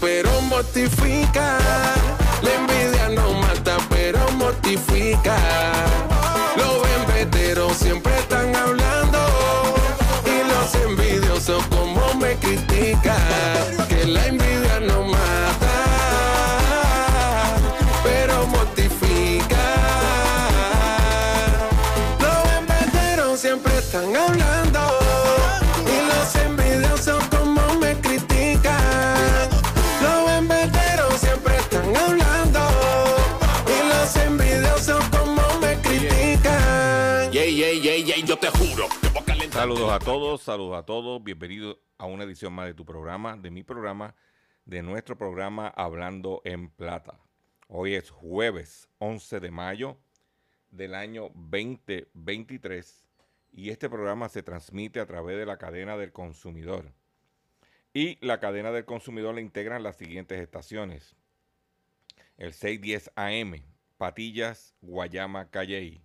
Pero mortifica. La envidia no mata, pero mortifica. Los embeteros siempre están hablando. Y los envidiosos como me critican. Saludos a todos, saludos a todos. Bienvenidos a una edición más de tu programa, de mi programa, de nuestro programa Hablando en Plata. Hoy es jueves 11 de mayo del año 2023 y este programa se transmite a través de la cadena del consumidor. Y la cadena del consumidor le integran las siguientes estaciones. El 610 AM, Patillas, Guayama, Calley.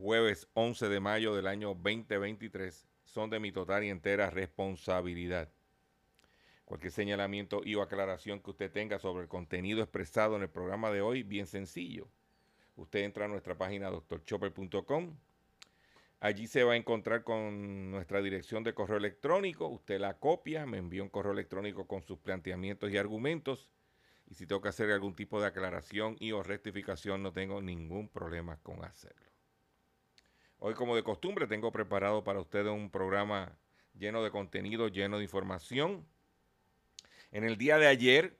jueves 11 de mayo del año 2023, son de mi total y entera responsabilidad. Cualquier señalamiento y o aclaración que usted tenga sobre el contenido expresado en el programa de hoy, bien sencillo. Usted entra a nuestra página drchopper.com. Allí se va a encontrar con nuestra dirección de correo electrónico. Usted la copia, me envía un correo electrónico con sus planteamientos y argumentos. Y si tengo que hacer algún tipo de aclaración y o rectificación, no tengo ningún problema con hacerlo. Hoy, como de costumbre, tengo preparado para ustedes un programa lleno de contenido, lleno de información. En el día de ayer,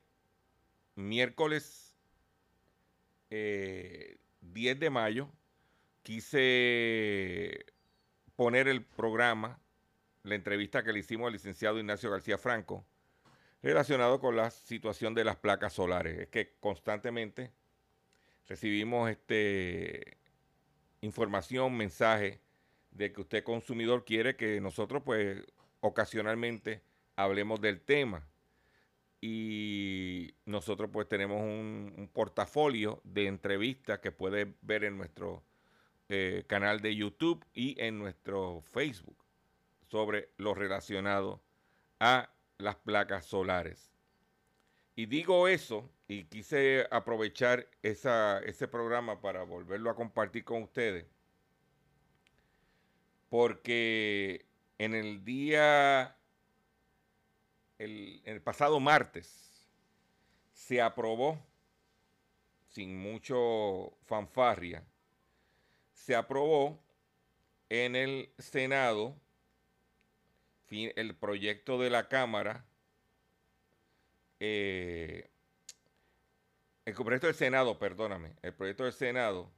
miércoles eh, 10 de mayo, quise poner el programa, la entrevista que le hicimos al licenciado Ignacio García Franco, relacionado con la situación de las placas solares. Es que constantemente recibimos este información, mensaje de que usted consumidor quiere que nosotros pues ocasionalmente hablemos del tema. Y nosotros pues tenemos un, portafolio de entrevistas que puede ver en nuestro eh, canal de YouTube y en nuestro Facebook sobre lo relacionado a las placas solares. Y digo eso y quise aprovechar esa, ese programa para volverlo a compartir con ustedes, porque en el día, el, el pasado martes, se aprobó, sin mucho fanfarria, se aprobó en el Senado el proyecto de la Cámara, eh, el proyecto del Senado, perdóname, el proyecto del Senado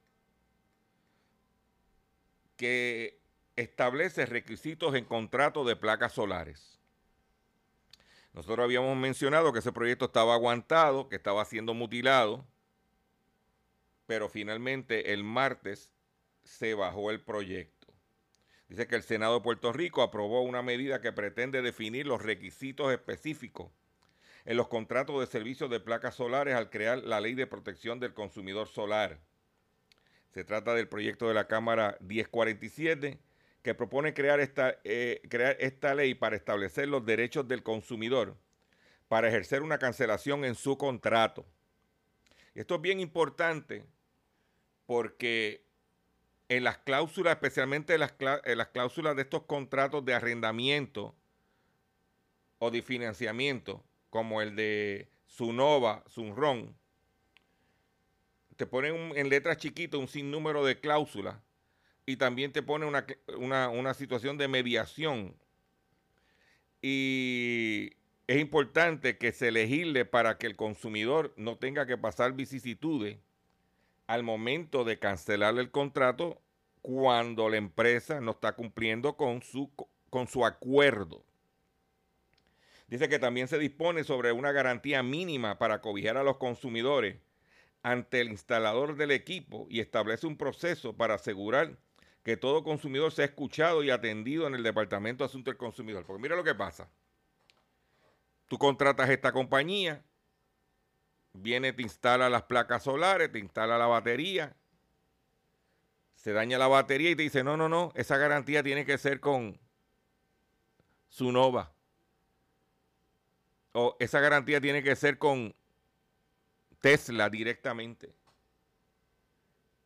que establece requisitos en contrato de placas solares. Nosotros habíamos mencionado que ese proyecto estaba aguantado, que estaba siendo mutilado, pero finalmente el martes se bajó el proyecto. Dice que el Senado de Puerto Rico aprobó una medida que pretende definir los requisitos específicos en los contratos de servicios de placas solares al crear la Ley de Protección del Consumidor Solar. Se trata del proyecto de la Cámara 1047 que propone crear esta, eh, crear esta ley para establecer los derechos del consumidor para ejercer una cancelación en su contrato. Esto es bien importante porque en las cláusulas, especialmente en las cláusulas de estos contratos de arrendamiento o de financiamiento, como el de Sunova, Sunron, te ponen en letras chiquitas un sinnúmero de cláusulas y también te pone una, una situación de mediación. Y es importante que se legisle para que el consumidor no tenga que pasar vicisitudes al momento de cancelar el contrato cuando la empresa no está cumpliendo con su, con su acuerdo. Dice que también se dispone sobre una garantía mínima para cobijar a los consumidores ante el instalador del equipo y establece un proceso para asegurar que todo consumidor sea escuchado y atendido en el Departamento de del Consumidor. Porque mira lo que pasa. Tú contratas esta compañía, viene, te instala las placas solares, te instala la batería, se daña la batería y te dice, no, no, no, esa garantía tiene que ser con Sunova. O esa garantía tiene que ser con Tesla directamente.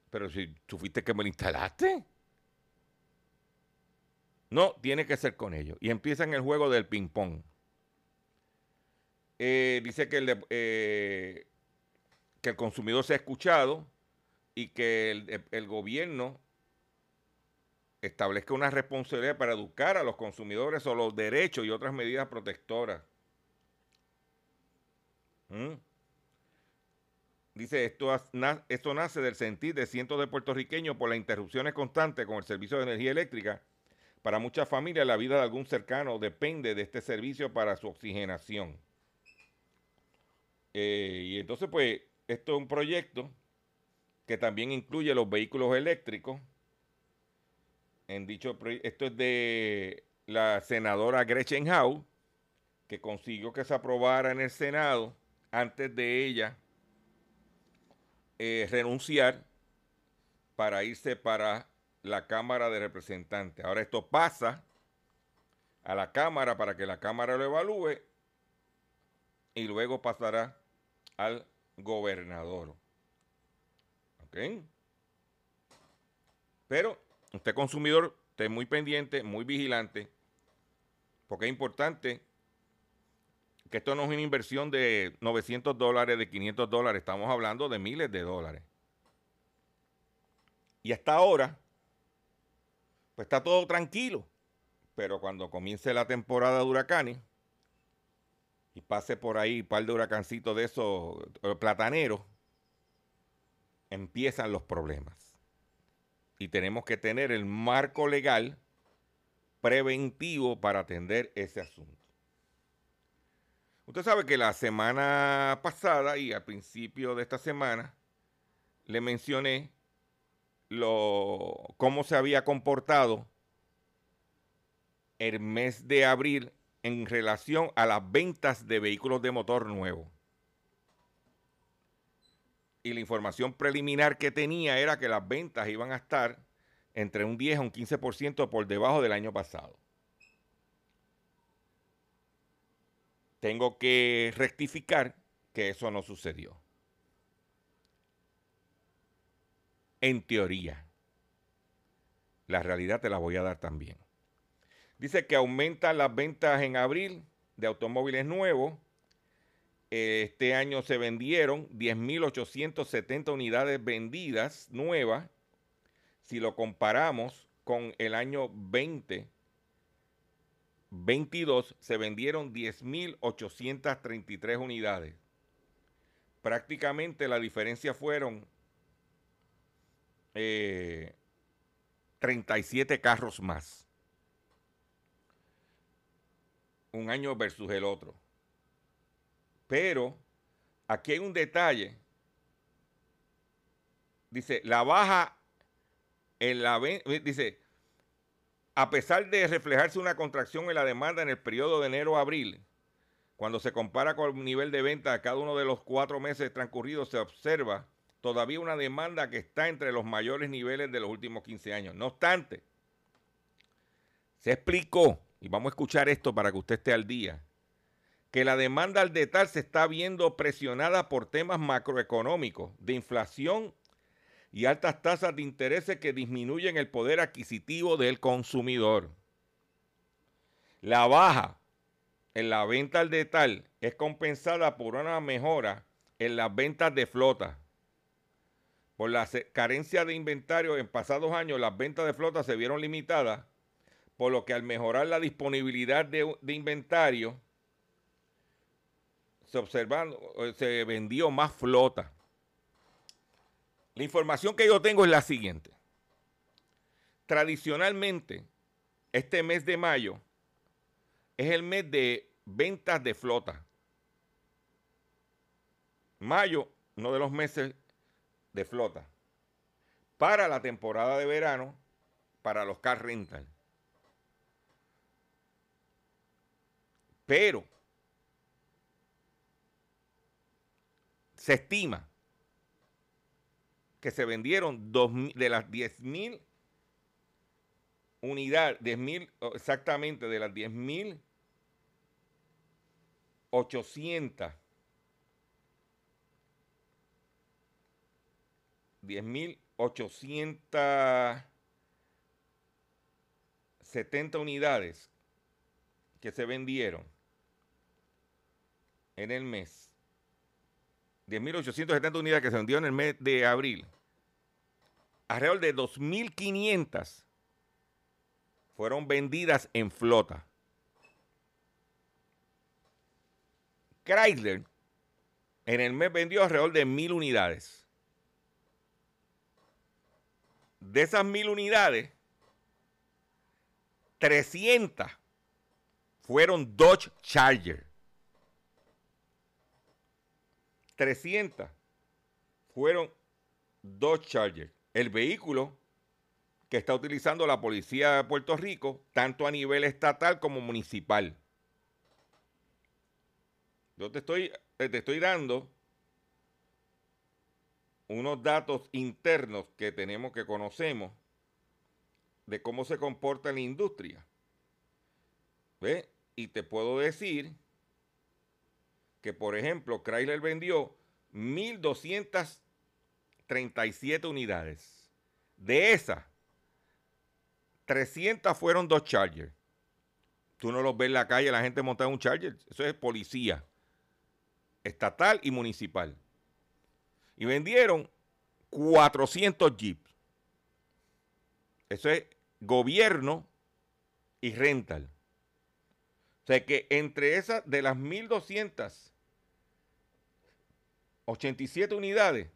Pero si tú que me lo instalaste. No, tiene que ser con ellos. Y empiezan el juego del ping-pong. Eh, dice que el, eh, que el consumidor se ha escuchado y que el, el, gobierno establezca una responsabilidad para educar a los consumidores sobre los derechos y otras medidas protectoras. ¿Mm? Dice, esto, esto nace del sentir de cientos de puertorriqueños por las interrupciones constantes con el servicio de energía eléctrica para muchas familias, la vida de algún cercano depende de este servicio para su oxigenación. Eh, y entonces, pues, esto es un proyecto que también incluye los vehículos eléctricos. En dicho esto es de la senadora Gretchen Howe, que consiguió que se aprobara en el Senado antes de ella eh, renunciar para irse para la Cámara de Representantes. Ahora esto pasa a la Cámara para que la Cámara lo evalúe y luego pasará al gobernador. ¿Ok? Pero usted consumidor, esté muy pendiente, muy vigilante, porque es importante que esto no es una inversión de 900 dólares, de 500 dólares, estamos hablando de miles de dólares. Y hasta ahora, pues está todo tranquilo. Pero cuando comience la temporada de huracanes y pase por ahí un par de huracancitos de esos eh, plataneros, empiezan los problemas. Y tenemos que tener el marco legal preventivo para atender ese asunto. Usted sabe que la semana pasada y al principio de esta semana le mencioné lo, cómo se había comportado el mes de abril en relación a las ventas de vehículos de motor nuevo. Y la información preliminar que tenía era que las ventas iban a estar entre un 10 a un 15% por debajo del año pasado. Tengo que rectificar que eso no sucedió. en teoría. La realidad te la voy a dar también. Dice que aumentan las ventas en abril de automóviles nuevos. Este año se vendieron 10.870 unidades vendidas nuevas. Si lo comparamos con el año 2022, se vendieron 10.833 unidades. Prácticamente la diferencia fueron 37 eh, carros más. Un año versus el otro. Pero aquí hay un detalle. Dice, la baja en la dice, a pesar de reflejarse una contracción en la demanda en el periodo de enero a abril, Cuando se compara con el nivel de venta de cada uno de los cuatro meses transcurridos, se observa todavía una demanda que está entre los mayores niveles de los últimos 15 años. No obstante, se explicó, y vamos a escuchar esto para que usted esté al día, que la demanda al detalle se está viendo presionada por temas macroeconómicos, de inflación y altas tasas de interés que disminuyen el poder adquisitivo del consumidor. La baja en la venta al detalle es compensada por una mejora en las ventas de flota. Por la carencia de inventario en pasados años, las ventas de flota se vieron limitadas, por lo que al mejorar la disponibilidad de, inventario, se, eh, se vendió más flota. La información que yo tengo es la siguiente. Tradicionalmente, este mes de mayo es el mes de ventas de flota. Mayo, uno de los meses de flota. Para la temporada de verano, para los car rental. Pero se estima que se vendieron dos, de las 10.000 unidades, 10.000 exactamente de las 10.000 800 10.870 unidades que se vendieron en el mes. 10.870 unidades que se vendieron en el mes de abril, alrededor de 2.500 fueron vendidas en flota. Chrysler en el mes vendió alrededor de 1.000 unidades. De esas 1.000 unidades, 300 fueron Dodge Charger. 300 fueron dos Chargers. El vehículo que está utilizando la policía de Puerto Rico, tanto a nivel estatal como municipal. Yo te estoy, eh, te estoy dando unos datos internos que tenemos, que conocemos, de cómo se comporta la industria. ¿Ve? Y te puedo decir que, por ejemplo, Chrysler vendió 1.237 unidades. De esas, 300 fueron dos Chargers. Tú no los ves en la calle, la gente monta un Charger. Eso es policía, estatal y municipal. Y vendieron 400 Jeeps. Eso es gobierno y rental. O sea que entre esas, de las 1.287 unidades,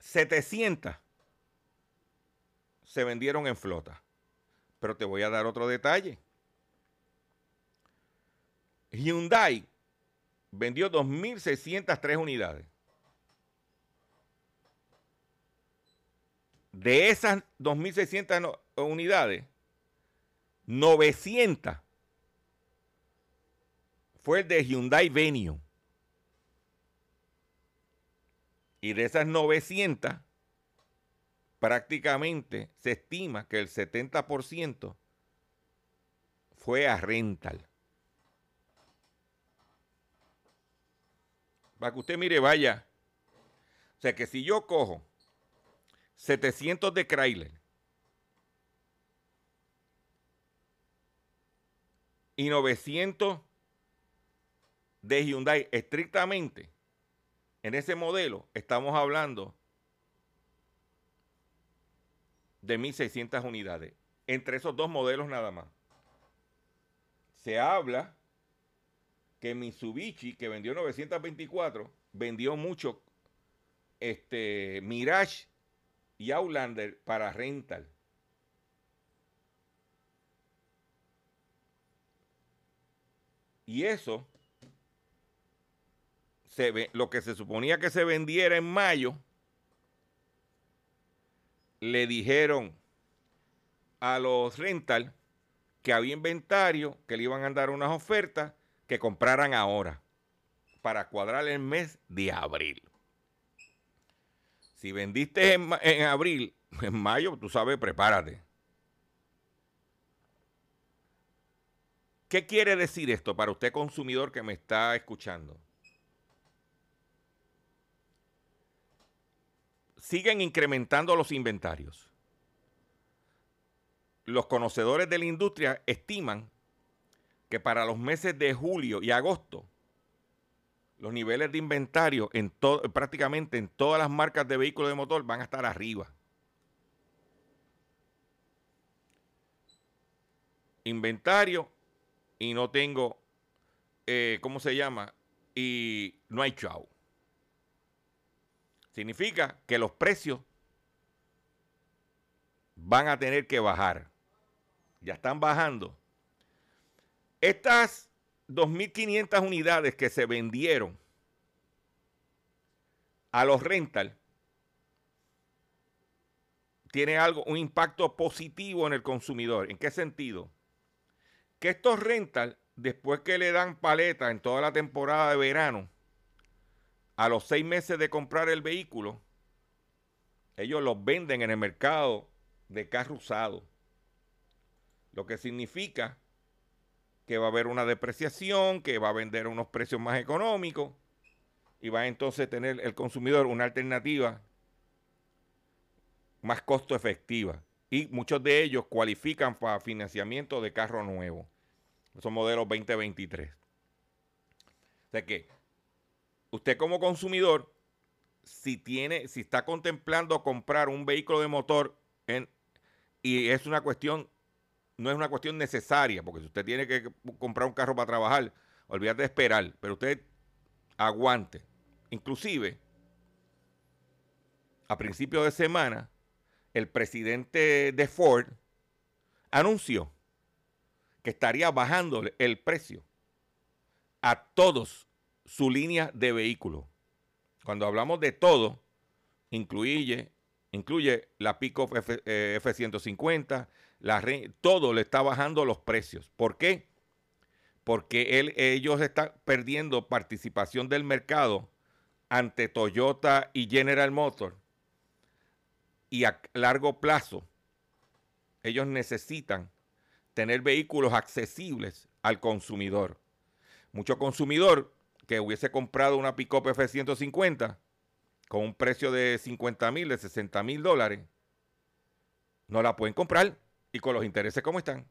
700 se vendieron en flota. Pero te voy a dar otro detalle. Hyundai vendió 2.603 unidades. De esas 2.600 unidades, 900 fue el de Hyundai Venue. Y de esas 900, prácticamente se estima que el 70% fue a rental. Para que usted mire, vaya. O sea que si yo cojo 700 de Chrysler y 900 de Hyundai estrictamente en ese modelo, estamos hablando de 1.600 unidades. Entre esos dos modelos nada más. Se habla que Mitsubishi, que vendió 924, vendió mucho este, Mirage y Outlander para rental. Y eso lo que se suponía que se vendiera en mayo, le dijeron a los rental que había inventario, que le iban a dar unas ofertas, que compraran ahora para cuadrar el mes de abril. Si vendiste en, en abril, en mayo, tú sabes, prepárate. ¿Qué quiere decir esto para usted consumidor que me está escuchando? Siguen incrementando los inventarios. Los conocedores de la industria estiman que para los meses de julio y agosto, los niveles de inventario en prácticamente en todas las marcas de vehículos de motor van a estar arriba. Inventario y no tengo, eh, ¿cómo se llama? Y no hay chau. Significa que los precios van a tener que bajar. Ya están bajando. Estas 2.500 unidades que se vendieron a los rental tiene algo, un impacto positivo en el consumidor. ¿En qué sentido? que estos rental, después que le dan paleta en toda la temporada de verano, a los seis meses de comprar el vehículo, ellos los venden en el mercado de carro usado. Lo que significa que va a haber una depreciación, que va a vender a unos precios más económicos y va a entonces tener el consumidor una alternativa más costo efectiva y muchos de ellos cualifican para financiamiento de carro nuevo. Son modelos 2023. O sea que usted como consumidor, si tiene, si está contemplando comprar un vehículo de motor en, y es una cuestión, no es una cuestión necesaria, porque si usted tiene que comprar un carro para trabajar, olvídate de esperar, pero usted aguante. Inclusive, a principios de semana, el presidente de Ford anunció que estaría bajando el precio a todos su línea de vehículos. Cuando hablamos de todo, incluye, incluye la Pico F, 150 la, todo le está bajando los precios. ¿Por qué? Porque él, ellos están perdiendo participación del mercado ante Toyota y General Motors y a largo plazo ellos necesitan tener vehículos accesibles al consumidor. Mucho consumidor que hubiese comprado una Pickup F-150 con un precio de 50 mil, de 60 mil dólares, no la pueden comprar y con los intereses como están.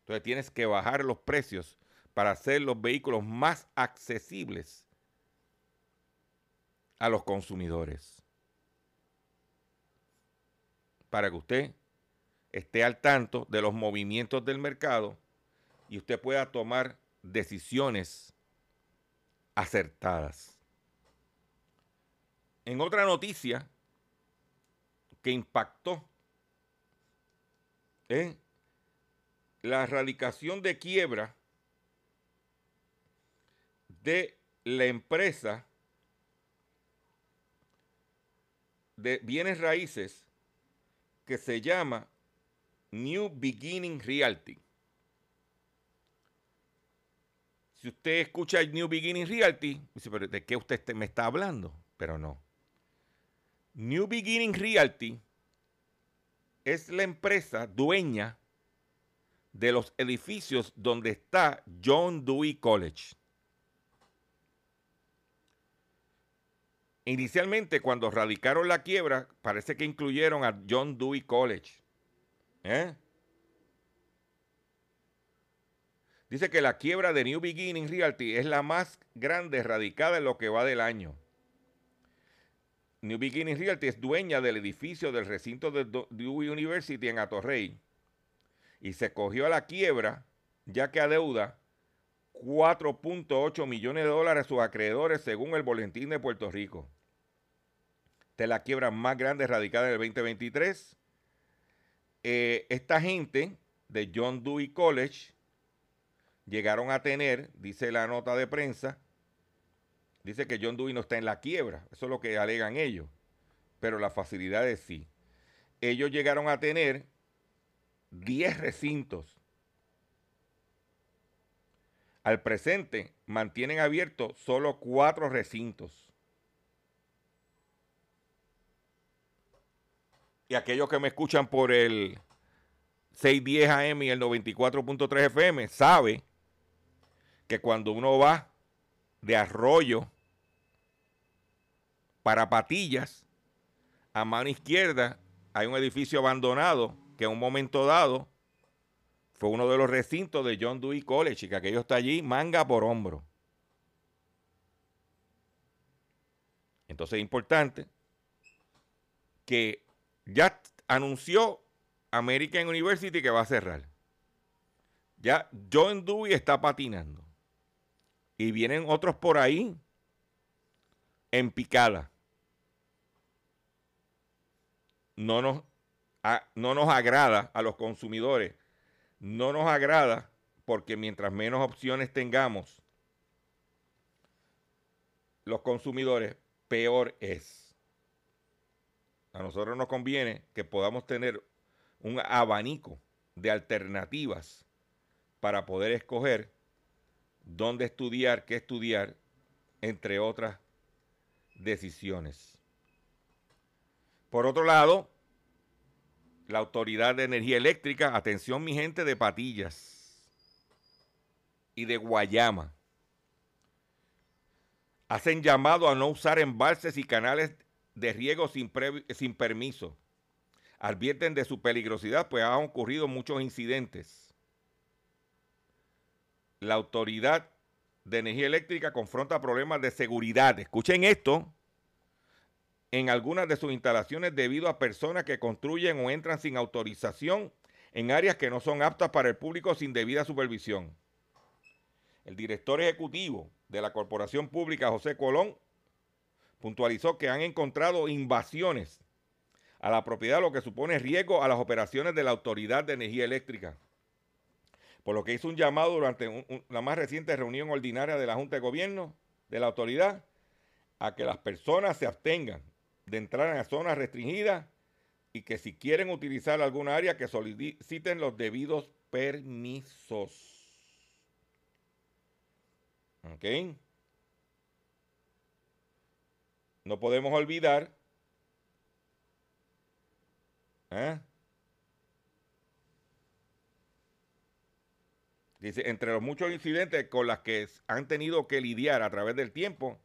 Entonces tienes que bajar los precios para hacer los vehículos más accesibles a los consumidores para que usted esté al tanto de los movimientos del mercado y usted pueda tomar decisiones acertadas. En otra noticia que impactó en la erradicación de quiebra de la empresa de bienes raíces que se llama New Beginning Realty. Si usted escucha New Beginning Realty, dice, pero ¿de qué usted me está hablando? Pero no. New Beginning Realty es la empresa dueña de los edificios donde está John Dewey College. Inicialmente, cuando radicaron la quiebra, parece que incluyeron a John Dewey College. ¿Eh? Dice que la quiebra de New Beginning Realty es la más grande radicada en lo que va del año. New Beginning Realty es dueña del edificio del recinto de Dewey University en Atorrey y se cogió a la quiebra ya que adeuda 4.8 millones de dólares a sus acreedores según el Boletín de Puerto Rico. Esta es la quiebra más grande radicada en el 2023. Eh, esta gente de John Dewey College llegaron a tener, dice la nota de prensa, dice que John Dewey no está en la quiebra, eso es lo que alegan ellos, pero las facilidades sí. Ellos llegaron a tener 10 recintos. al presente mantienen abiertos solo cuatro recintos. Y aquellos que me escuchan por el 610 AM y el 94.3 FM sabe que cuando uno va de arroyo para patillas, a mano izquierda hay un edificio abandonado que en un momento dado fue uno de los recintos de John Dewey College y que aquello está allí manga por hombro. Entonces es importante que ya anunció American University que va a cerrar. Ya John Dewey está patinando. Y vienen otros por ahí en picada. No nos, no nos agrada a los consumidores. No nos agrada porque mientras menos opciones tengamos, los consumidores, peor es. A nosotros nos conviene que podamos tener un abanico de alternativas para poder escoger dónde estudiar, qué estudiar, entre otras decisiones. Por otro lado, la Autoridad de Energía Eléctrica, atención mi gente de Patillas y de Guayama, hacen llamado a no usar embalses y canales de riego sin, sin permiso. Advierten de su peligrosidad, pues han ocurrido muchos incidentes. La Autoridad de Energía Eléctrica confronta problemas de seguridad. Escuchen esto en algunas de sus instalaciones debido a personas que construyen o entran sin autorización en áreas que no son aptas para el público sin debida supervisión. El director ejecutivo de la Corporación Pública, José Colón, puntualizó que han encontrado invasiones a la propiedad, lo que supone riesgo a las operaciones de la Autoridad de Energía Eléctrica. Por lo que hizo un llamado durante la más reciente reunión ordinaria de la Junta de Gobierno de la autoridad a que las personas se abstengan de entrar en zonas restringidas y que si quieren utilizar alguna área que soliciten los debidos permisos. ¿Ok? No podemos olvidar ¿eh? Entre los muchos incidentes con los que han tenido que lidiar a través del tiempo,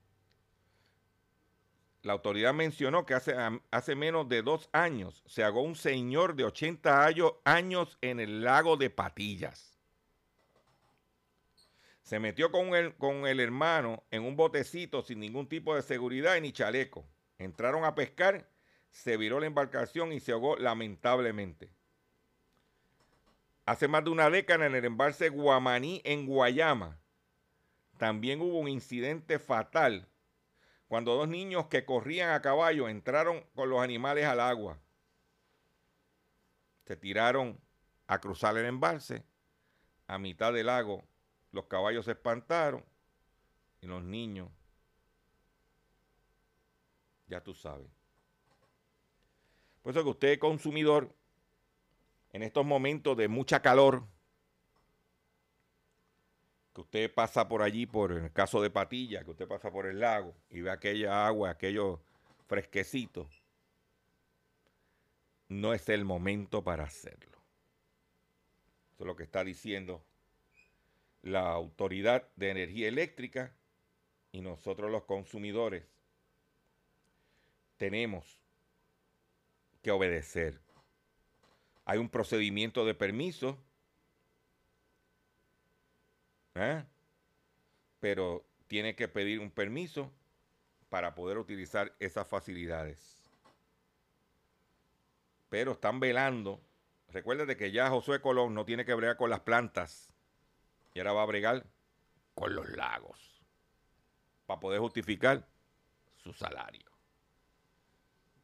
la autoridad mencionó que hace, hace menos de dos años se ahogó un señor de 80 años en el lago de Patillas. Se metió con el, con el hermano en un botecito sin ningún tipo de seguridad ni chaleco. Entraron a pescar, se viró la embarcación y se ahogó lamentablemente. Hace más de una década en el embalse Guamaní en Guayama también hubo un incidente fatal cuando dos niños que corrían a caballo entraron con los animales al agua. Se tiraron a cruzar el embalse. A mitad del lago los caballos se espantaron y los niños, ya tú sabes. Por eso que usted, consumidor, en estos momentos de mucha calor, que usted pasa por allí, por el caso de Patilla, que usted pasa por el lago y ve aquella agua, aquello fresquecito, no es el momento para hacerlo. Eso es lo que está diciendo la Autoridad de Energía Eléctrica y nosotros los consumidores tenemos que obedecer. Hay un procedimiento de permiso ¿Eh? Pero tiene que pedir un permiso para poder utilizar esas facilidades. Pero están velando. Recuérdate que ya Josué Colón no tiene que bregar con las plantas. Y ahora va a bregar con los lagos. Para poder justificar su salario.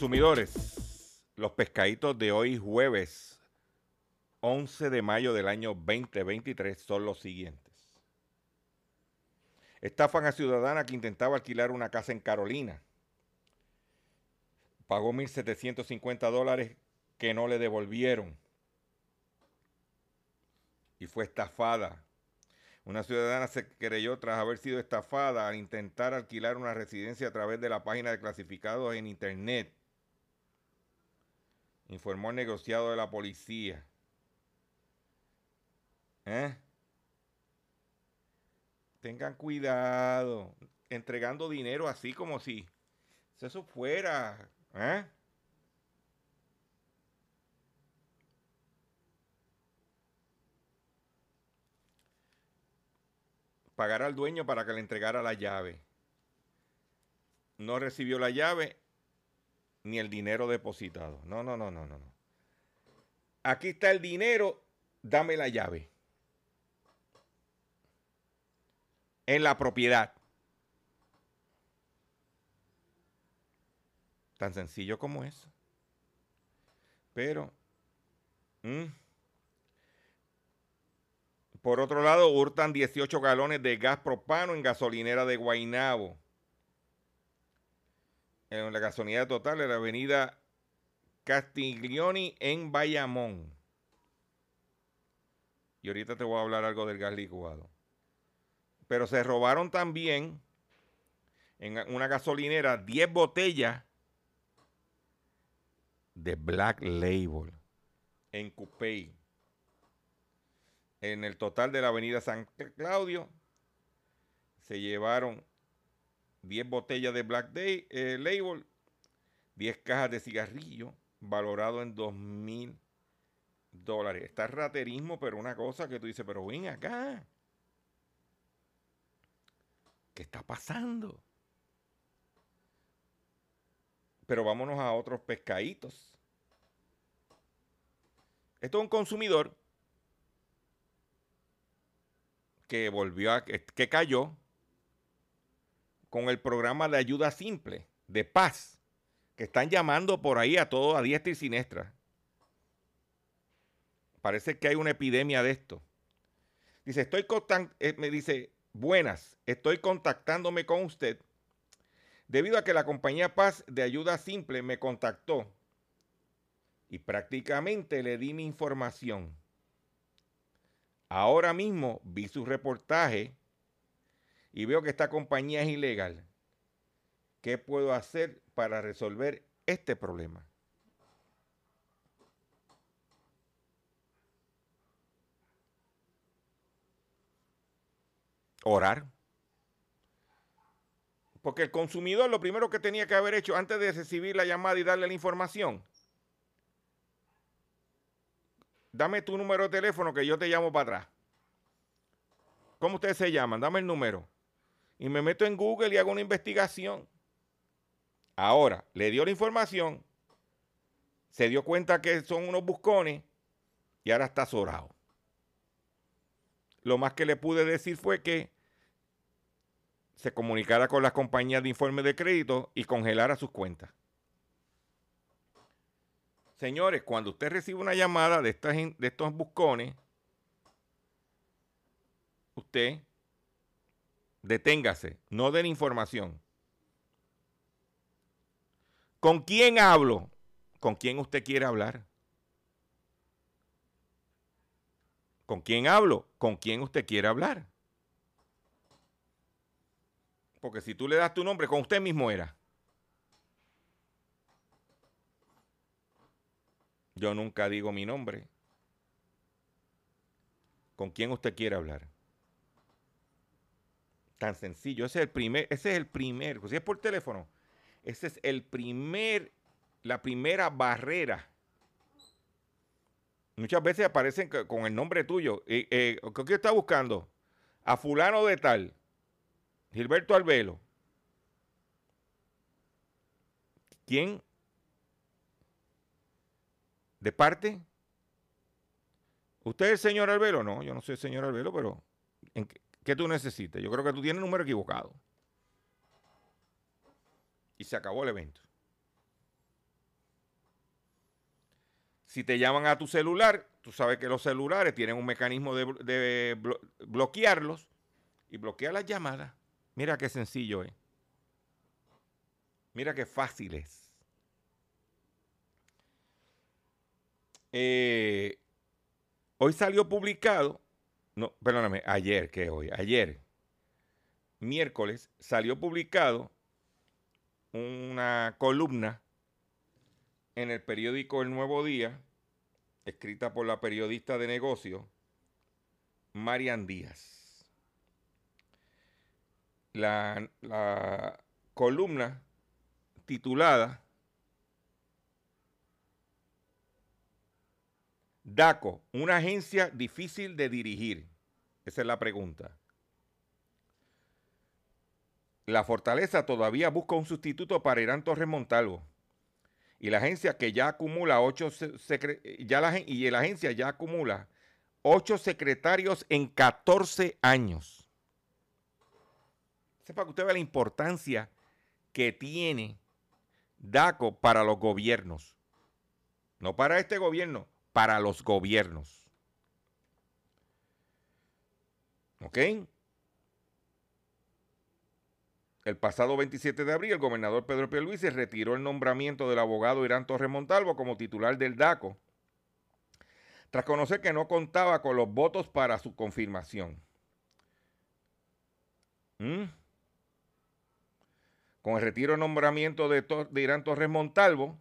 Consumidores, los pescaditos de hoy jueves 11 de mayo del año 2023 son los siguientes. Estafan a ciudadana que intentaba alquilar una casa en Carolina. Pagó 1.750 dólares que no le devolvieron. Y fue estafada. Una ciudadana se creyó tras haber sido estafada al intentar alquilar una residencia a través de la página de clasificados en Internet. Informó el negociado de la policía. ¿Eh? Tengan cuidado. Entregando dinero así como si eso fuera. ¿eh? Pagar al dueño para que le entregara la llave. No recibió la llave ni el dinero depositado. No, no, no, no, no. Aquí está el dinero, dame la llave. En la propiedad. Tan sencillo como eso. Pero, mm. por otro lado, hurtan 18 galones de gas propano en gasolinera de Guainabo en la gasolinera total de la avenida Castiglioni en Bayamón. Y ahorita te voy a hablar algo del gas licuado. Pero se robaron también en una gasolinera 10 botellas de Black Label en Cupey. En el total de la avenida San Claudio se llevaron 10 botellas de Black Day, eh, Label, 10 cajas de cigarrillo, valorado en 2 mil dólares. Está raterismo, pero una cosa que tú dices, pero ven acá. ¿Qué está pasando? Pero vámonos a otros pescaditos. Esto es un consumidor que volvió a, que cayó con el programa de ayuda simple, de paz, que están llamando por ahí a todos a diestra y siniestra. Parece que hay una epidemia de esto. Dice, estoy eh, me dice, buenas, estoy contactándome con usted debido a que la compañía Paz de ayuda simple me contactó y prácticamente le di mi información. Ahora mismo vi su reportaje y veo que esta compañía es ilegal, ¿qué puedo hacer para resolver este problema? Orar. Porque el consumidor lo primero que tenía que haber hecho antes de recibir la llamada y darle la información, dame tu número de teléfono que yo te llamo para atrás. ¿Cómo ustedes se llaman? Dame el número y me meto en Google y hago una investigación. Ahora, le dio la información, se dio cuenta que son unos buscones y ahora está zorado. Lo más que le pude decir fue que se comunicara con las compañías de informe de crédito y congelara sus cuentas. Señores, cuando usted recibe una llamada de, estas, de estos buscones, usted deténgase, no den información. ¿Con quién hablo? ¿Con quién usted quiere hablar? ¿Con quién hablo? ¿Con quién usted quiere hablar? Porque si tú le das tu nombre, con usted mismo era. Yo nunca digo mi nombre. ¿Con quién usted quiere hablar? Tan sencillo. Ese es el primer, ese es el primer, si es por teléfono, ese es el primer, la primera barrera. Muchas veces aparecen con el nombre tuyo. Eh, ¿Qué está buscando? A fulano de tal. Gilberto Albelo. ¿Quién? ¿De parte? ¿Usted es el señor Albelo? No, yo no soy el señor Albelo, pero ¿en qué, qué tú necesitas? Yo creo que tú tienes el número equivocado. Y se acabó el evento. Si te llaman a tu celular, tú sabes que los celulares tienen un mecanismo de, de blo- bloquearlos y bloquear las llamadas. Mira qué sencillo es. Mira qué fácil es. Eh, hoy salió publicado, no, perdóname, ayer, que hoy, ayer, miércoles, salió publicado una columna en el periódico El Nuevo Día, escrita por la periodista de negocios Marian Díaz. La, la columna titulada DACO, una agencia difícil de dirigir. Esa es la pregunta. La Fortaleza todavía busca un sustituto para Irán Torres Montalvo. Y la agencia que ya acumula ocho ya la, y agencia ya acumula ocho secretarios en 14 años. Sepa que usted ve la importancia que tiene DACO para los gobiernos. No para este gobierno, para los gobiernos. ¿Ok? El pasado 27 de abril, el gobernador Pedro Pierluisi retiró el nombramiento del abogado Irán Torres Montalvo como titular del DACO, tras conocer que no contaba con los votos para su confirmación. ¿Mm? Con el retiro del nombramiento de, de Irán Torres Montalvo,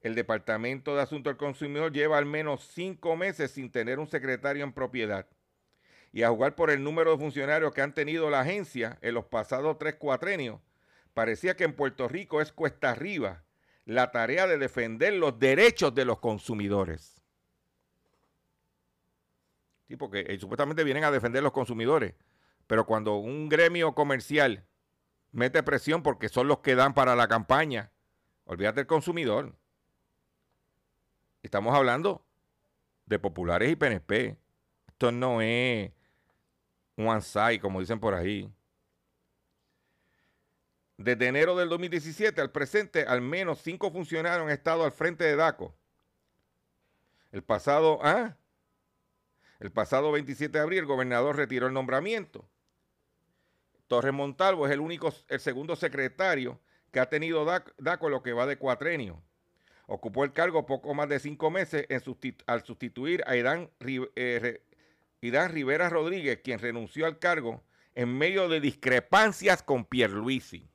el Departamento de Asuntos del Consumidor lleva al menos cinco meses sin tener un secretario en propiedad. Y a jugar por el número de funcionarios que han tenido la agencia en los pasados tres cuatrenios, parecía que en Puerto Rico es cuesta arriba la tarea de defender los derechos de los consumidores. Sí, porque eh, supuestamente vienen a defender los consumidores, pero cuando un gremio comercial mete presión porque son los que dan para la campaña, olvídate del consumidor. Estamos hablando de populares y PNP. Esto no es un one side, como dicen por ahí. Desde enero del 2017 al presente, al menos cinco funcionarios han estado al frente de DACO. El pasado, ah, el pasado 27 de abril, el gobernador retiró el nombramiento. Torres Montalvo es el único, el segundo secretario que ha tenido DACO, DACO lo que va de cuatrenio. Ocupó el cargo poco más de cinco meses al sustituir a eh, Irán Rivera Rodríguez, quien renunció al cargo en medio de discrepancias con Pierluisi.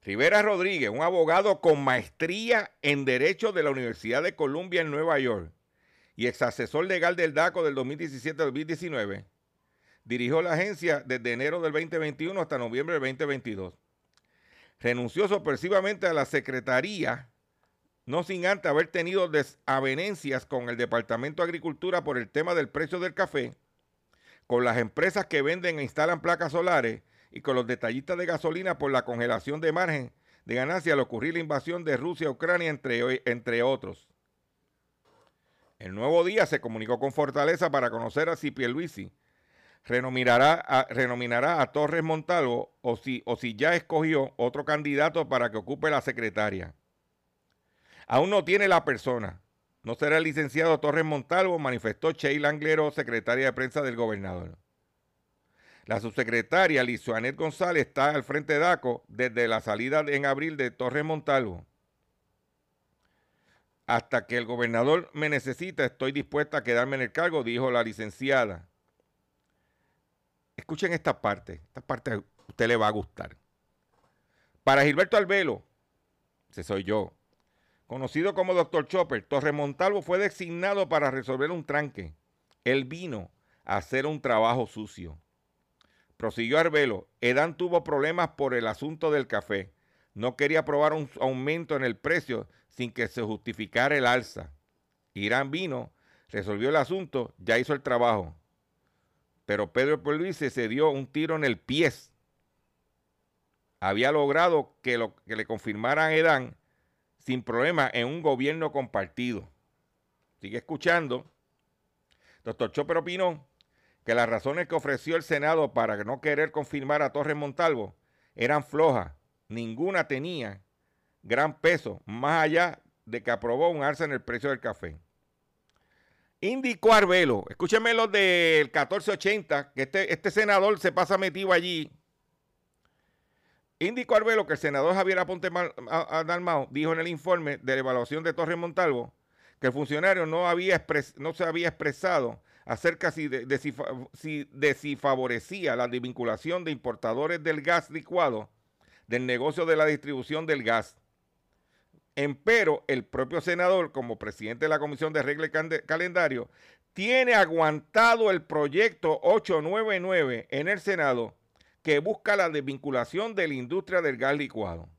Rivera Rodríguez, un abogado con maestría en Derecho de la Universidad de Columbia en Nueva York y ex asesor legal del DACO del 2017 al 2019, dirigió la agencia desde enero del 2021 hasta noviembre del 2022 renunció sorpresivamente a la secretaría, no sin antes haber tenido desavenencias con el Departamento de Agricultura por el tema del precio del café, con las empresas que venden e instalan placas solares y con los detallistas de gasolina por la congelación de margen de ganancia al ocurrir la invasión de Rusia a Ucrania, entre, otros. El nuevo día se comunicó con Fortaleza para conocer a si Pierluisi renominará a, renominará a Torres Montalvo o si, o si ya escogió otro candidato para que ocupe la secretaria. Aún no tiene la persona. No será el licenciado Torres Montalvo, manifestó Sheila Anglero, secretaria de prensa del gobernador. La subsecretaria Lizuanet González está al frente de DACO desde la salida en abril de Torres Montalvo. Hasta que el gobernador me necesita, estoy dispuesta a quedarme en el cargo, dijo la licenciada. Escuchen esta parte. Esta parte a usted le va a gustar. Para Gilberto Albelo, ese soy yo, conocido como Dr. Chopper, Torre Montalvo fue designado para resolver un tranque. Él vino a hacer un trabajo sucio. Prosiguió Arbelo, Edán tuvo problemas por el asunto del café. No quería aprobar un aumento en el precio sin que se justificara el alza. Irán vino, resolvió el asunto, ya hizo el trabajo. Pero Pedro Pierluisi se dio un tiro en el pie. Había logrado que, lo, que le confirmaran Edán sin problema en un gobierno compartido. sigue escuchando. Doctor Chopper opinó que las razones que ofreció el Senado para no querer confirmar a Torres Montalvo eran flojas. Ninguna tenía gran peso, más allá de que aprobó un alza en el precio del café. Indicó Arbelo, escúcheme lo del 1480, que este, este senador se pasa metido allí. Indicó Arbelo que el senador Javier Aponte Dalmao dijo en el informe de la evaluación de Torres Montalvo que el funcionario no, había no se había expresado acerca de, si, de si favorecía la desvinculación de importadores del gas licuado del negocio de la distribución del gas. Empero, el propio senador, como presidente de la Comisión de Regla y Calendario, tiene aguantado el proyecto 899 en el Senado que busca la desvinculación de la industria del gas licuado.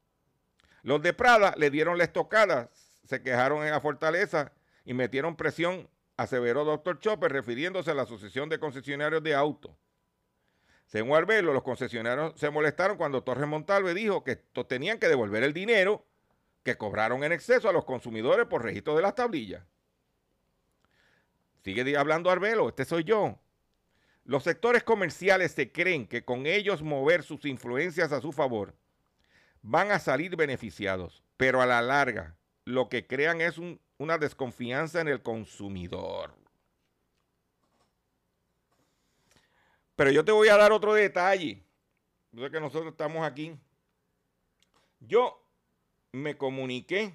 Los de Prada le dieron la estocada, se quejaron en la fortaleza y metieron presión, aseveró doctor Chopper, refiriéndose a la Asociación de Concesionarios de Autos. Según Arbelo, los concesionarios se molestaron cuando Torres Montalve dijo que tenían que devolver el dinero que cobraron en exceso a los consumidores por registro de las tablillas. Sigue hablando Arbelo, este soy yo. Los sectores comerciales se creen que con ellos mover sus influencias a su favor van a salir beneficiados, pero a la larga lo que crean es una desconfianza en el consumidor. Pero yo te voy a dar otro detalle. Yo sé que nosotros estamos aquí. Yo me comuniqué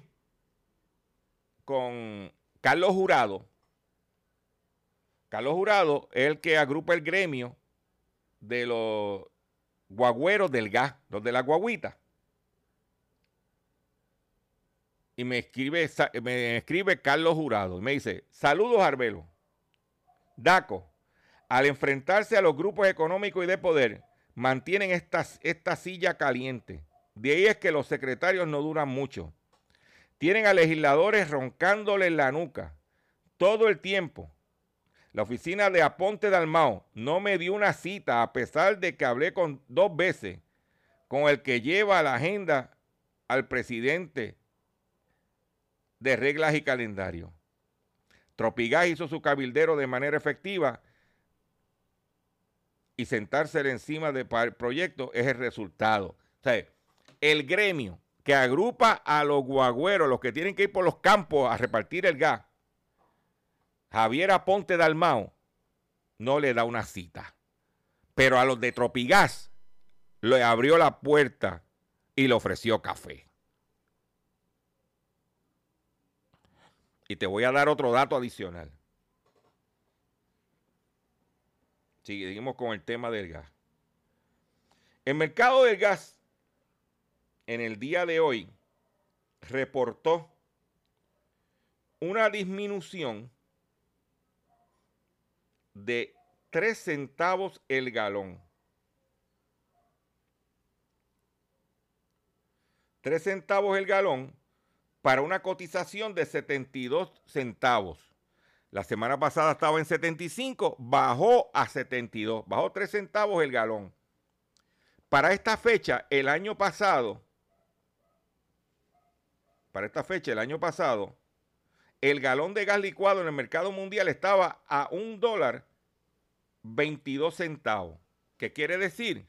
con Carlos Jurado. Carlos Jurado es el que agrupa el gremio de los guagüeros del gas, los de la guaguita. Y me escribe, me escribe Carlos Jurado y me dice, saludos Arbelo. Daco, al enfrentarse a los grupos económicos y de poder, mantienen esta, esta silla caliente de ahí es que los secretarios no duran mucho. Tienen a legisladores roncándole en la nuca todo el tiempo. La oficina de Aponte Dalmao no me dio una cita a pesar de que hablé con dos veces con el que lleva la agenda al presidente de reglas y calendario. Tropigás hizo su cabildero de manera efectiva y sentarse encima del proyecto es el resultado. O sea, el gremio que agrupa a los guagüeros, los que tienen que ir por los campos a repartir el gas, Javier Aponte Dalmao, no le da una cita. Pero a los de Tropigas le abrió la puerta y le ofreció café. Y te voy a dar otro dato adicional. Seguimos con el tema del gas. El mercado del gas en el día de hoy reportó una disminución de 3 centavos el galón. 3 centavos el galón para una cotización de 72 centavos. La semana pasada estaba en 75, bajó a 72, bajó 3 centavos el galón. Para esta fecha, el año pasado, para esta fecha, el año pasado, el galón de gas licuado en el mercado mundial estaba a un dólar 22 centavos. ¿Qué quiere decir?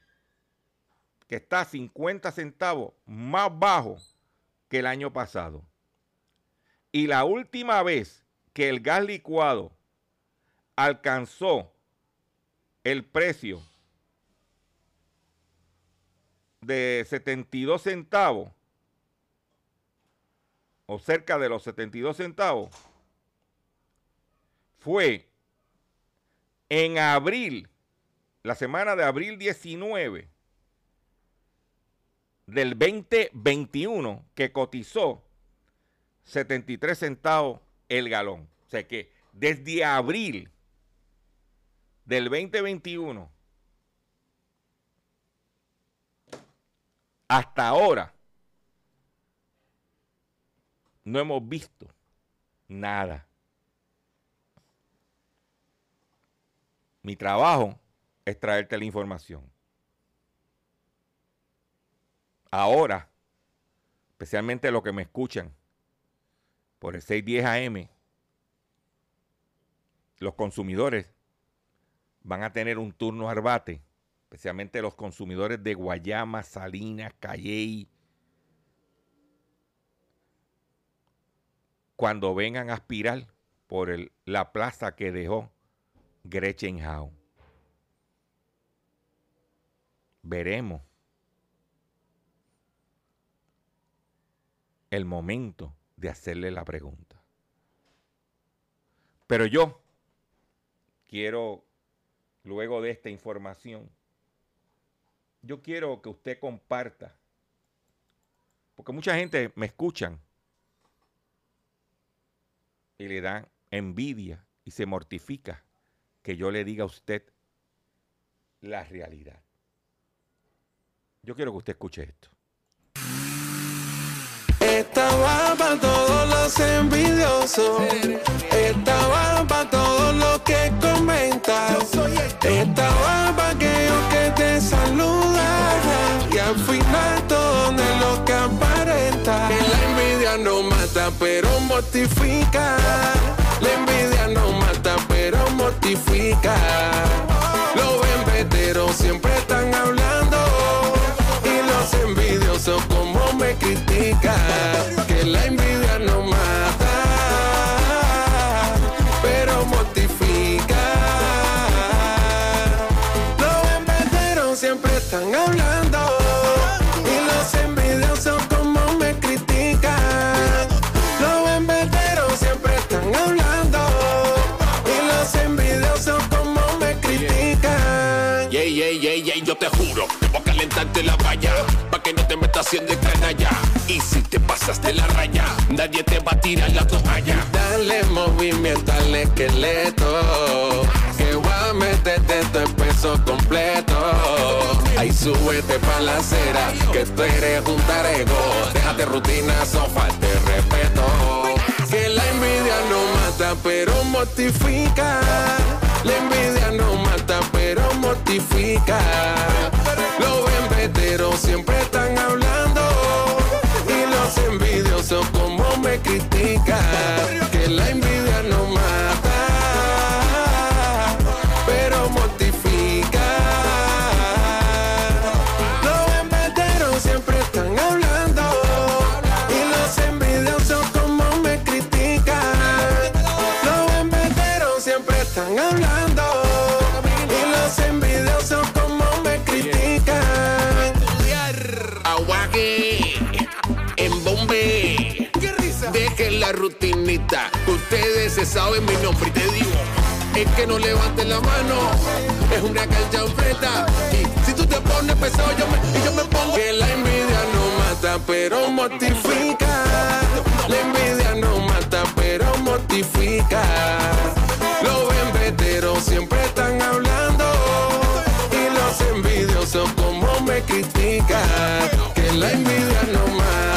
Que está 50 centavos más bajo que el año pasado. Y la última vez que el gas licuado alcanzó el precio de 72 centavos o cerca de los 72 centavos, fue en abril, la semana de abril 19 del 2021, que cotizó 73 centavos el galón. O sea que desde abril del 2021 hasta ahora, no hemos visto nada. Mi trabajo es traerte la información. Ahora, especialmente los que me escuchan por el 610 AM, los consumidores van a tener un turno arbate, especialmente los consumidores de Guayama, Salinas, Calley, cuando vengan a aspirar por la plaza que dejó Gretchen Howe. Veremos el momento de hacerle la pregunta. Pero yo quiero, luego de esta información, yo quiero que usted comparta, porque mucha gente me escuchan y le dan envidia y se mortifica que yo le diga a usted la realidad. Yo quiero que usted escuche esto. Estaba para todos los envidiosos. Estaba para todos los que comentan. Estaba para aquellos que te saludan. Al final todo lo que aparenta. Que la envidia no mata, pero mortifica. La envidia no mata, pero mortifica. Los embeteros siempre están hablando. Y los envidiosos como me critican. Que la envidia no yo te voy a calentarte la valla Pa' que no te metas haciendo canalla Y si te pasas de la raya Nadie te va a tirar la toalla Dale movimiento al esqueleto. Que voy a meterte todo el peso completo. Ahí súbete pa' la acera. Que tú eres un tarego. Déjate rutina, sofá, te respeto. Que la envidia no mata, pero mortifica. La envidia no pero mortifica. Los embeteros siempre están hablando. Y los envidiosos como me critican Ustedes se saben mi nombre y te digo Es que no levanten la mano Es una cancha Y si tú te pones pesado yo me, yo me pongo Que la envidia no mata, pero mortifica. La envidia no mata, pero mortifica. Los embeteros siempre están hablando. Y los envidiosos como me critican. Que la envidia no mata,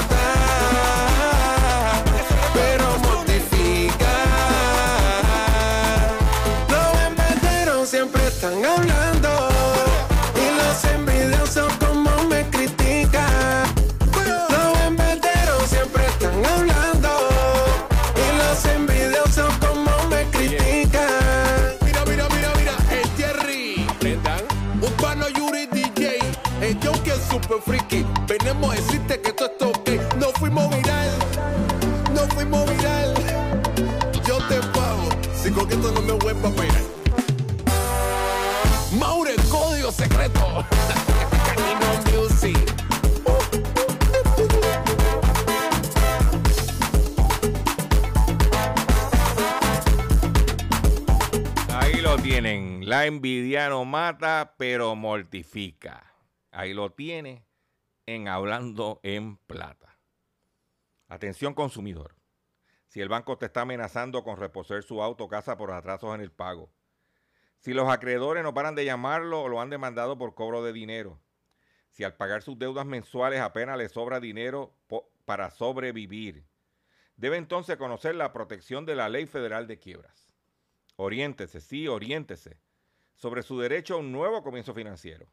Super Freaky. Venimos a decirte que esto es ok. No fuimos viral. No fuimos viral. Yo te pago. Si con esto no me vuelva a pegar. Maure, código secreto. Ahí lo tienen. La envidia no mata, pero mortifica. Ahí lo tiene en Hablando en Plata. Atención consumidor. Si el banco te está amenazando con reposer su auto o casa por atrasos en el pago. Si los acreedores no paran de llamarlo o lo han demandado por cobro de dinero. Si al pagar sus deudas mensuales apenas le sobra dinero para sobrevivir. Debe entonces conocer la protección de la Ley Federal de Quiebras. Oriéntese, sí, oriéntese sobre su derecho a un nuevo comienzo financiero.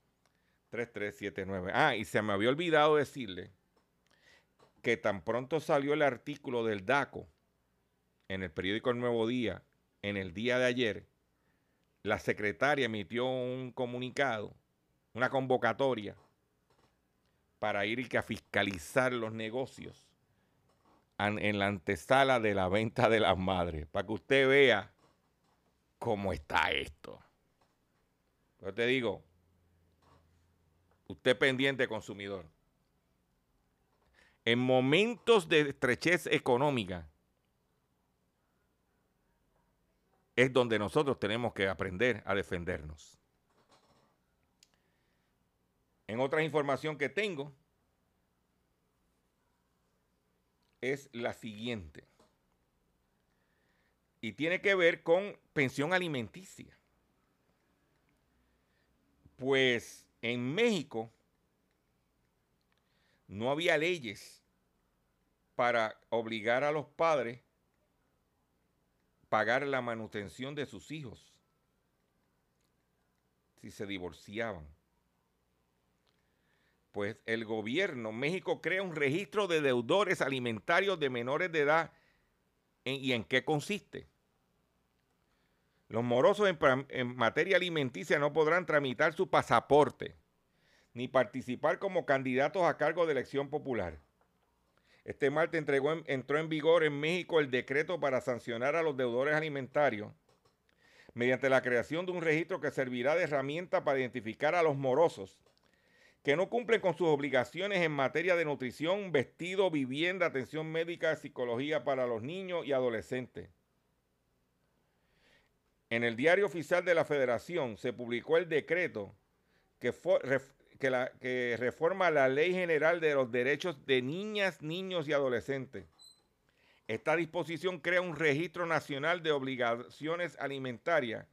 3379. Ah, y se me había olvidado decirle que tan pronto salió el artículo del DACO en el periódico El Nuevo Día, en el día de ayer, la secretaria emitió un comunicado, una convocatoria para ir a fiscalizar los negocios en la antesala de la venta de las madres, para que usted vea cómo está esto. Yo te digo, usted pendiente consumidor. En momentos de estrechez económica es donde nosotros tenemos que aprender a defendernos. En otra información que tengo es la siguiente. Y tiene que ver con pensión alimenticia. Pues en México no había leyes para obligar a los padres a pagar la manutención de sus hijos si se divorciaban. Pues el gobierno, México crea un registro de deudores alimentarios de menores de edad. ¿Y en qué consiste? Los morosos en, materia alimenticia no podrán tramitar su pasaporte ni participar como candidatos a cargo de elección popular. Este martes entró en vigor en México el decreto para sancionar a los deudores alimentarios mediante la creación de un registro que servirá de herramienta para identificar a los morosos que no cumplen con sus obligaciones en materia de nutrición, vestido, vivienda, atención médica, psicología para los niños y adolescentes. En el diario oficial de la Federación se publicó el decreto que, reforma la Ley General de los Derechos de Niñas, Niños y Adolescentes. Esta disposición crea un registro nacional de obligaciones alimentarias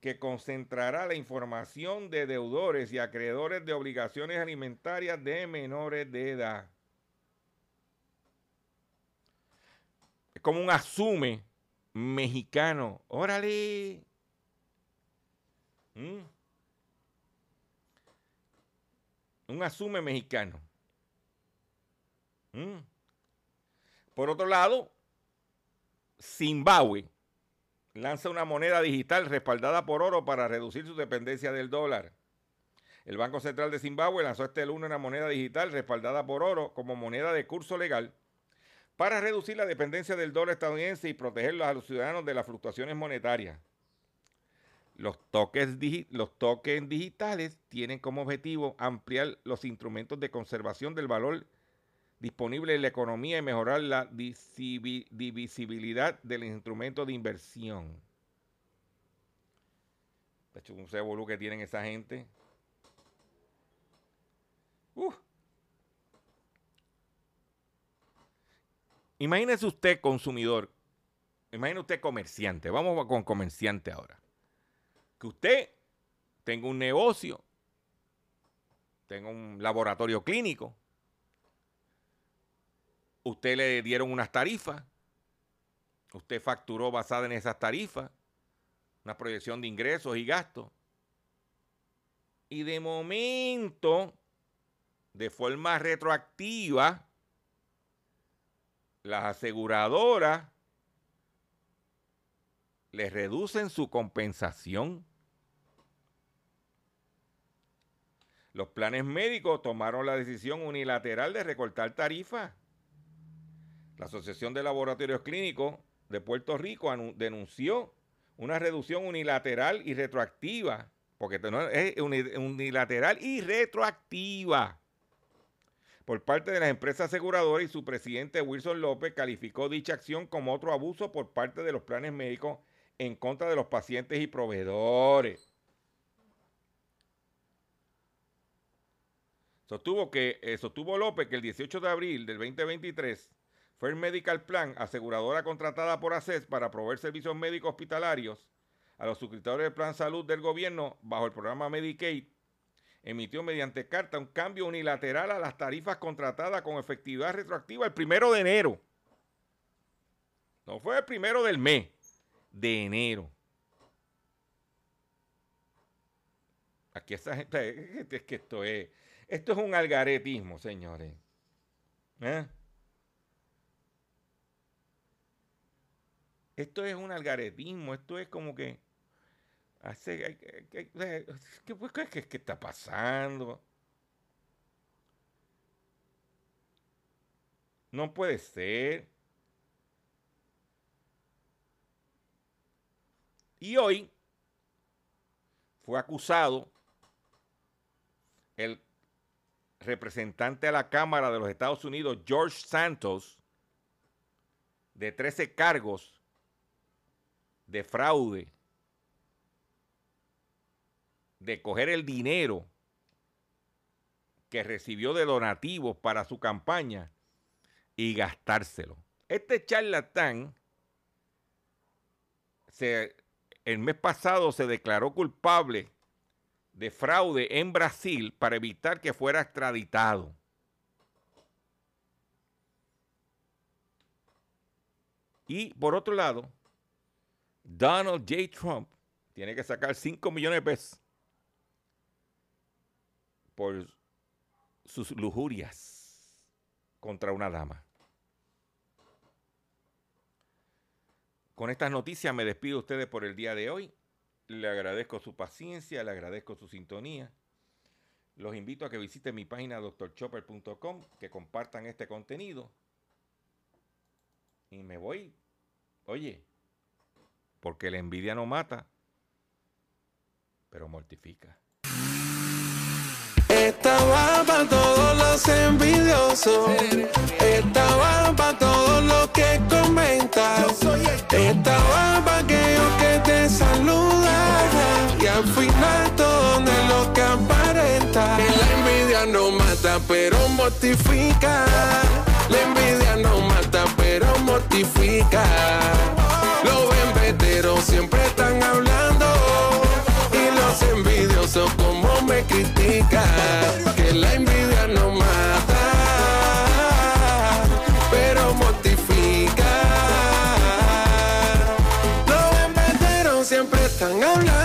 que concentrará la información de deudores y acreedores de obligaciones alimentarias de menores de edad. Es como un asume mexicano. Órale. ¿Mm? un asume mexicano. Mm. Por otro lado, Zimbabue lanza una moneda digital respaldada por oro para reducir su dependencia del dólar. El Banco Central de Zimbabue lanzó este lunes una moneda digital respaldada por oro como moneda de curso legal para reducir la dependencia del dólar estadounidense y proteger a los ciudadanos de las fluctuaciones monetarias. Los, toques los tokens digitales tienen como objetivo ampliar los instrumentos de conservación del valor disponible en la economía y mejorar la divisibilidad del instrumento de inversión. De hecho, un cebolu que tienen esa gente. Imagínese usted consumidor, imagínese usted comerciante, vamos con comerciante ahora. Que usted tenga un negocio, tenga un laboratorio clínico, usted le dieron unas tarifas, usted facturó basada en esas tarifas, una proyección de ingresos y gastos, y de momento, de forma retroactiva, las aseguradoras le reducen su compensación. Los planes médicos tomaron la decisión unilateral de recortar tarifas. La Asociación de Laboratorios Clínicos de Puerto Rico denunció una reducción unilateral y retroactiva, porque es unilateral y retroactiva por parte de las empresas aseguradoras y su presidente Wilson López calificó dicha acción como otro abuso por parte de los planes médicos en contra de los pacientes y proveedores. Sostuvo, que, eh, sostuvo López que el 18 de abril del 2023 First Medical Plan, aseguradora contratada por ACES para proveer servicios médicos hospitalarios a los suscriptores del Plan Salud del gobierno bajo el programa Medicaid, emitió mediante carta un cambio unilateral a las tarifas contratadas con efectividad retroactiva el primero de enero. No fue el primero del mes, de enero. Aquí esa gente, es que esto es, esto es un algaretismo, señores. ¿Eh? Esto es un algaretismo, esto es como que... Hace, ¿qué, qué, qué está pasando? No puede ser. Y hoy fue acusado el representante a la Cámara de los Estados Unidos, George Santos, de 13 cargos de fraude, de coger el dinero que recibió de donativos para su campaña y gastárselo. Este charlatán se, el mes pasado se declaró culpable de fraude en Brasil para evitar que fuera extraditado. Y por otro lado, Donald J. Trump tiene que sacar 5 millones de pesos por sus lujurias contra una dama. Con estas noticias me despido de ustedes por el día de hoy. Le agradezco su paciencia, le agradezco su sintonía. Los invito a que visiten mi página doctorchopper.com, que compartan este contenido. Y me voy. Oye, porque la envidia no mata, pero mortifica. Estaba para todos los envidiosos. Estaba para todos los que comentan. Estaba para aquellos que te saludan. Y al final todo de lo que aparenta. La envidia no mata, pero mortifica. La envidia no mata, pero mortifica. Los embeteros siempre están hablando. Los envidiosos como me critican. Que la envidia no mata, pero mortifica. Los embeteros siempre están hablando.